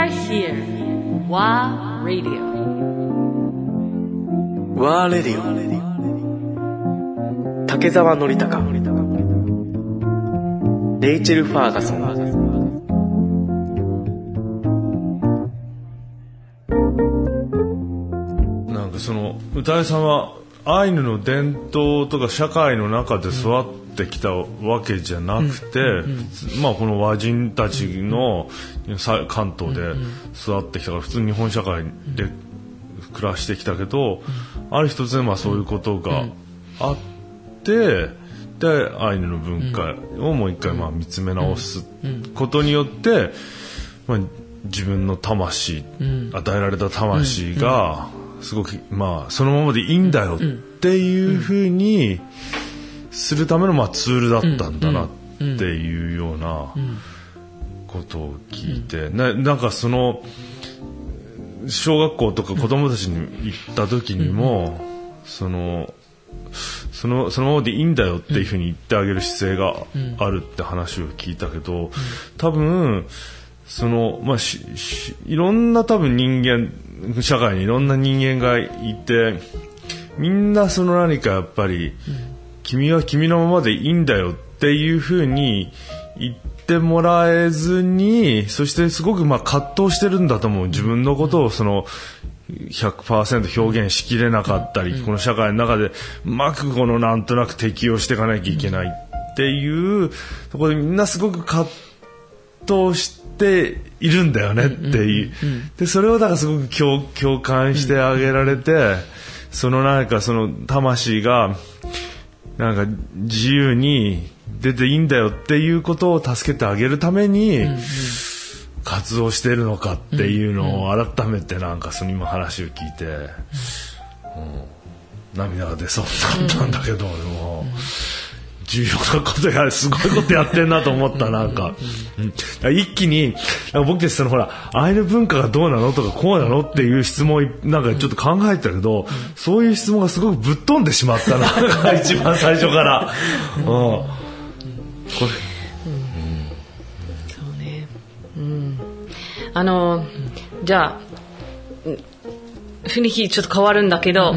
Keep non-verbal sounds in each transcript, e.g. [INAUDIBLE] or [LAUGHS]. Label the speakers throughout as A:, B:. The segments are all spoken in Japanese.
A: are here. WA Radio.
B: ワーレディオ竹澤典孝レイチェル・ファーガソン
C: なんかその歌いさんはアイヌの伝統とか社会の中で育ってきたわけじゃなくて、まあこの和人たちのさ関東で育ってきたから普通に日本社会で暮らしてきたけど、ある一つでまあそういうことがあって、でアイヌの文化をもう一回まあ見つめ直すことによって、まあ、自分の魂、与えられた魂がすごくまあそのままでいいんだよっていうふうにするためのまあツールだったんだなっていうようなことを聞いて、ななんかその小学校とか子供たちに行った時にも、そのそのそのままでいいんだよっていうふうに言ってあげる姿勢があるって話を聞いたけど、多分そのまあししいろんな多分人間社会にいろんな人間がいてみんなその何かやっぱり、君は君のままでいいんだよっていうふうに言ってもらえずにそしてすごくまあ葛藤してるんだと思う。自分のことをその100%表現しきれなかったり、この社会の中でうまくこのなんとなく適応していかなきゃいけないっていうところでみんなすごく葛藤しているんだよねっていう、でそれをだからすごく共共感してあげられて、そのなんかその魂がなんか自由に出ていいんだよっていうことを助けてあげるために活動してるのかっていうのを改めてなんかその今話を聞いて、うん涙が出そうになったんだけど、でも重要なことやすごいことやってんなと思ったなんか、うん。一気に僕たちそのほらアイヌ文化がどうなのとかこうなのっていう質問をなんかちょっと考えてたけど、そういう質問がすごくぶっ飛んでしまったな一番最初から。うん。こ
D: そうね。うん。あの、じゃあ、うん。雰囲気ちょっと変わるんだけど、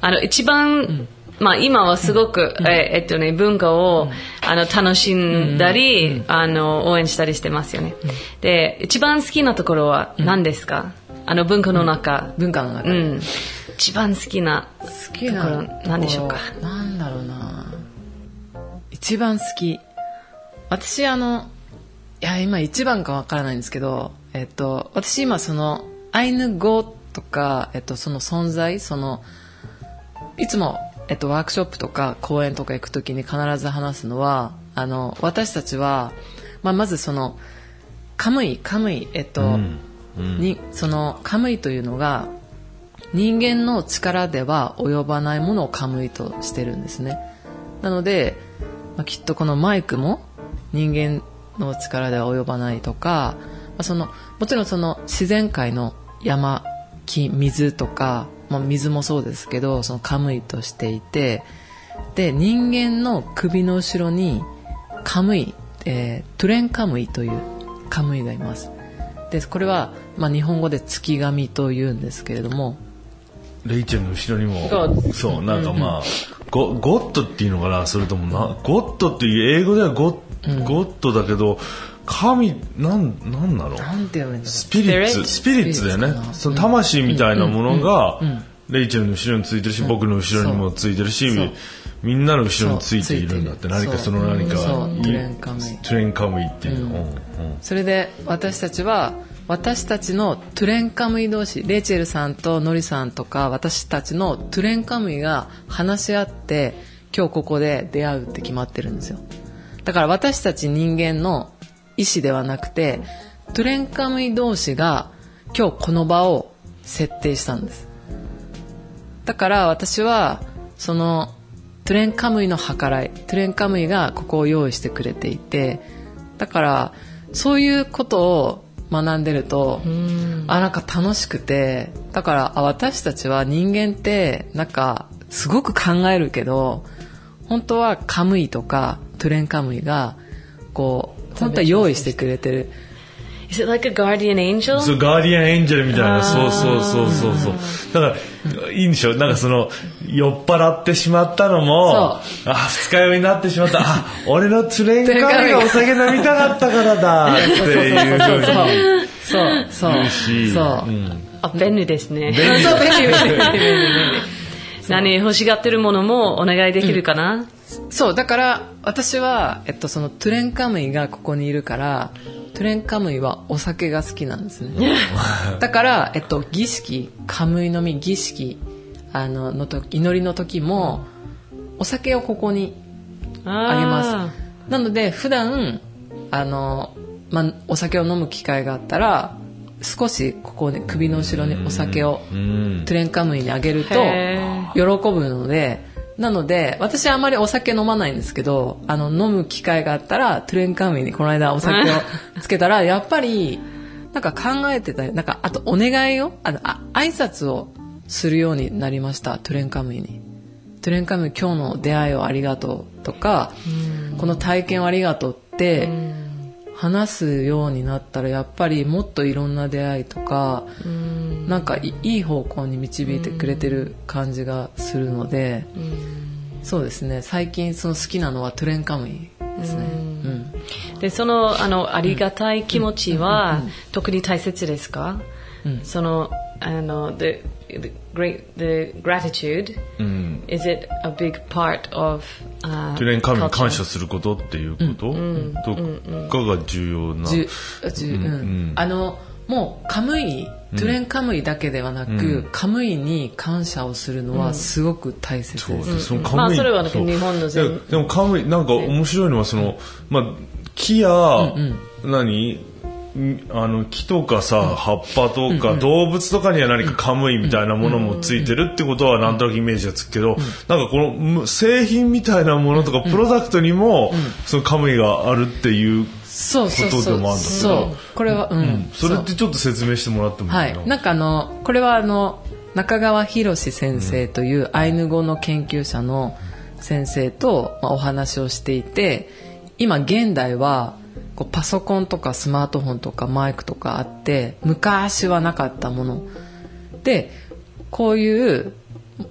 D: あの、一番、まあ今はすごく、ええっとね、文化を、あの、楽しんだり、あの、応援したりしてますよね。で、一番好きなところは何ですか、あの、文化の中。
E: 文化の中で、
D: うん。一番好きな
E: 好きな
D: ところ何でしょうか？
E: なんだろうな。一番好き。私あのいや今一番かわからないんですけどえっと私今そのアイヌ語とか、えっと、その存在そのいつも、えっと、ワークショップとか講演とか行く時に必ず話すのはあの私たちは、まあ、まずそのカムイカムイえっと、にそのカムイというのが人間の力では及ばないものをカムイとしてるんですね。なので、まあ、きっとこのマイクも人間の力では及ばないとか、まあ、そのもちろんその自然界の山木水とか、まあ、水もそうですけどそのカムイとしていてで人間の首の後ろにカムイ、えートゥレンカムイというカムイがいます。でこれは、まあ、日本語で月神というんですけれども
C: レイチェルの後ろにもそう。なんかまあ、ゴゴッドっていうのかなそれともなゴッドっていう英語ではゴッ,、ゴッドだけど神なんなんなの？
E: なんて呼んだろう。
C: spirits。spirits。だよね。その魂みたいなものがレイチェルの後ろについてるし、僕の後ろにもついてるしみんなの後ろについているんだって。何かその何か
E: トゥレンカムイ。
C: トゥレンカムイっていうの、
E: それで私たちは私たちのトゥレンカムイ同士レイチェルさんとノリさんとか私たちのトゥレンカムイが話し合って今日ここで出会うって決まってるんですよ。だから私たち人間の意思ではなくてトゥレンカムイ同士が今日この場を設定したんです。だから私はそのトゥレンカムイの計らいトゥレンカムイがここを用意してくれていてだからそういうことを学んでるとあなんか楽しくてだからあ私たちは人間ってなんかすごく考えるけど本当はカムイとかトゥレンカムイがこう本当は用意してくれてる。
D: Is it like a guardian angel?
C: そう、ガーディアンエンジェルみたいな、そうそうそうそうそう。だから、いいんでしょ？なんかその、酔っ払ってしまったのも、あ、二日酔いになってしまった。あ、俺のトゥレンカーがお酒飲みたかったからだ、っていうふうに。
E: そう。そう。そう。
C: う。ん
D: あ、便利ですね。
E: 便利。[LAUGHS]
D: 何欲しがってるものもお願いできるかな、
E: そうだから私は、えっと、そのトゥレンカムイがここにいるからトゥレンカムイはお酒が好きなんですね。[LAUGHS] だから、えっと、儀式カムイ飲み儀式あののと祈りの時もお酒をここにあげます。なので普段あの、まあ、お酒を飲む機会があったら少しここに首の後ろにお酒を
C: うん
E: トゥレンカムイにあげると
D: へ
E: 喜ぶのでなので私はあまりお酒飲まないんですけどあの飲む機会があったらトゥレンカムイにこの間お酒を [LAUGHS] つけたらやっぱりなんか考えてたりなんかあとお願いをあのあ挨拶をするようになりましたトゥレンカムイに。トゥレンカムイ今日の出会いをありがとうとかこの体験をありがとうって話すようになったらやっぱりもっといろんな出会いとかなんかいいい方向に導いてくれてる感じがするのでそうですね。最近その好きなのはトゥレンカムイですね。うん。
D: でそのあのありがたい気持ちは特に大切ですか、そのあの the, the, great, the gratitude、
C: うん。
D: is it a big part of、uh,
C: トゥレンカムに
D: culture?
C: 感謝することっていうこと、とかが重要な。
E: あのもうカムイトゥレンカムイだけではなく、カムイに感謝をするのはすごく大切です、
C: そうでそのカムイ。
D: まあそれは日本の全
C: でもカムイなんか面白いのはその、まあ、木や、何んあの木とかさ、葉っぱとか、動物とかには何かカムイみたいなものもついてるってことはなんとなくイメージがつくけど、なんかこのむ製品みたいなものとか、プロダクトにも、そのカムイがあるっていう、
E: そうそうそう。
C: ことでもあるんだ。けど
E: そう。これはうん、
C: それってちょっと説明してもらってもいい
E: はい、なんかあのこれはあの中川博先生というアイヌ語の研究者の先生と、まあ、お話をしていて今現代はこうパソコンとかスマートフォンとかマイクとかあって昔はなかったもの。でこういう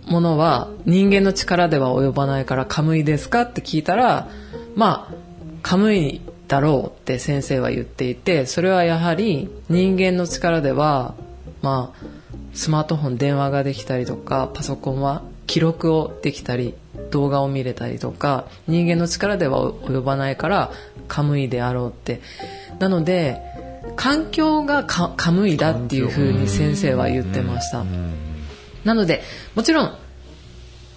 E: ものは人間の力では及ばないからカムイですか？って聞いたらまあカムイだろうって先生は言っていてそれはやはり人間の力ではまあスマートフォン電話ができたりとかパソコンは記録をできたり動画を見れたりとか人間の力では及ばないからカムイであろうって。なので環境がカカムイだっていうふうに先生は言ってました。なのでもちろん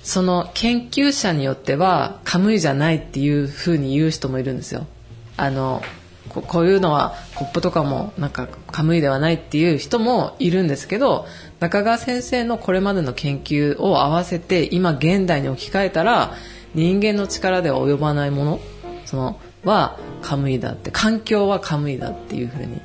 E: その研究者によってはカムイじゃないっていうふうに言う人もいるんですよあのここういうのはコップとかもなんかカムイではないっていう人もいるんですけど中川先生のこれまでの研究を合わせて今現代に置き換えたら人間の力では及ばないものそのはカムイだって環境はカムイだっていうふうに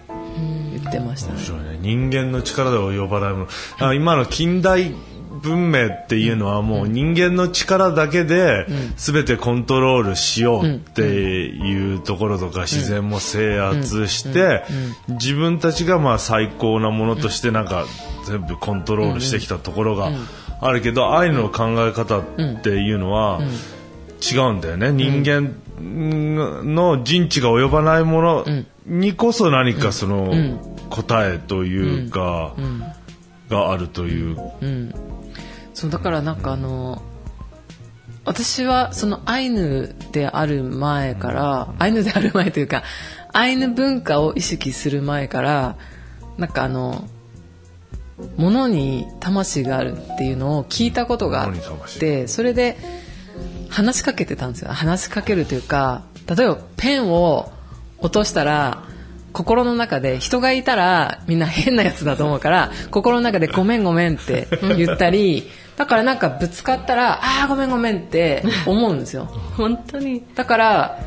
E: 言ってましたね。
C: ね。人間の力では及ばないもの。あ今の近代文明っていうのはもう人間の力だけで全てコントロールしようっていうところとか自然も制圧して自分たちがまあ最高なものとしてなんか全部コントロールしてきたところがあるけどアイヌの考え方っていうのは違うんだよね。人間の人知が及ばないものにこそ何かその答えというかがあるという
E: そうだからなんかあの私はそのアイヌである前からアイヌである前というかアイヌ文化を意識する前からなんかあの物に魂があるっていうのを聞いたことがあってそれで話しかけてたんですよ。話しかけるというか例えばペンを落としたら心の中で人がいたらみんな変なやつだと思うから心の中でごめんごめんって言ったりだからなんかぶつかったらああごめんごめんって思うんですよ。
D: 本当に。
E: だから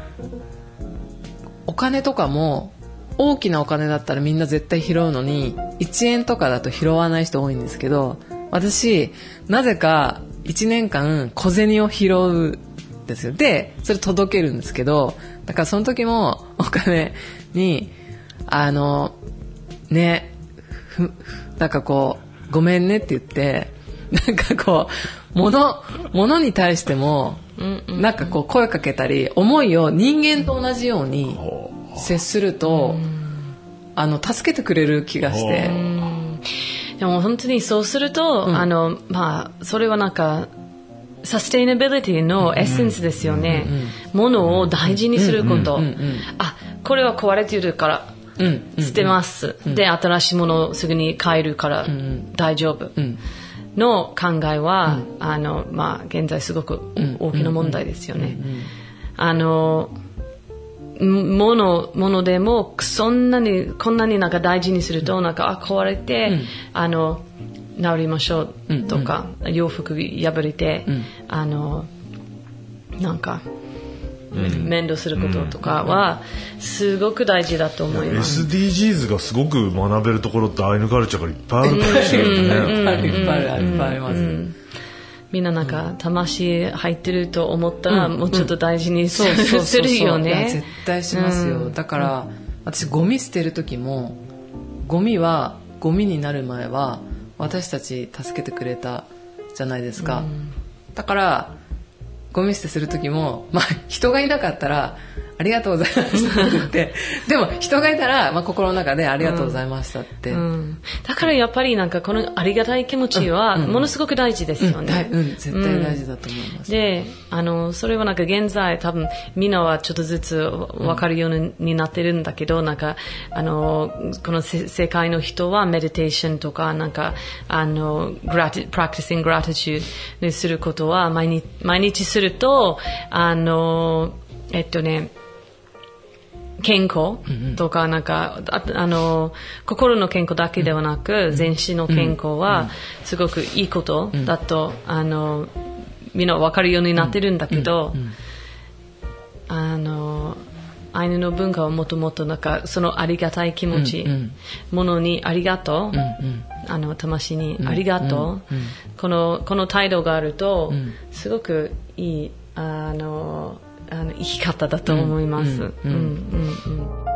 E: お金とかも大きなお金だったらみんな絶対拾うのに1円とかだと拾わない人多いんですけど私なぜか1年間小銭を拾うんですよ。でそれ届けるんですけどだからその時もお金にあのねなんかこうごめんねって言ってなんかこう物物に対してもなんかこう声かけたり思いを人間と同じように接するとあの助けてくれる気がして。
D: でも本当にそうすると、あの、まあ、それはなんか、サステイナビリティのエッセンスですよね。ものを大事にすること。あ、これは壊れてるから、
E: うん
D: 捨てます。で、新しいものをすぐに買えるから大丈夫。の考えは、あの、まあ、現在すごく大きな問題ですよね。あの、もの、ものでも、そんなに、こんなになんか大事にすると、なんか、あ、壊れて、あの、治りましょうとか、洋服破れて、あの、なんか、面倒することとかは、すごく大事だと思います。
C: SDGs がすごく学べるところってアイヌカルチャーからいっぱいあるかもしれないね。
E: いっぱいあるいっぱいあります、
D: みんななんか、魂入ってると思ったら、もうちょっと大事にする,、よ
E: いや絶
D: ね。
E: 対しますよ、だから私ゴミ捨てる時もゴミはゴミになる前は私たち助けてくれたじゃないですか、だからゴミ捨てする時も、まあ、人がいなかったらありがとうございましたって言って [LAUGHS] でも人がいたら、まあ、心の中でありがとうございましたって、
D: うん。だからやっぱりなんかこのありがたい気持ちはものすごく大事ですよね。
E: はいうん、絶対大事だと思います、
D: で、あの、それはなんか現在多分みんなはちょっとずつ分かるようになってるんだけど、なんか、あの、このせ世界の人はメディテーションとか、なんか、あの、グラティ、practicing gratitude にすることは毎日、毎日すると、あの、えっとね、健康とか、なんか、ああの、心の健康だけではなく、全身の健康は、すごくいいことだと、あの、みんな分かるようになってるんだけど、あの、アイヌの文化はもともとなんか、そのありがたい気持ち、ものにありがとう、あの、魂にありがとう、この、この態度があると、すごくいい、あの、あの生き方だと思います。うんうんうん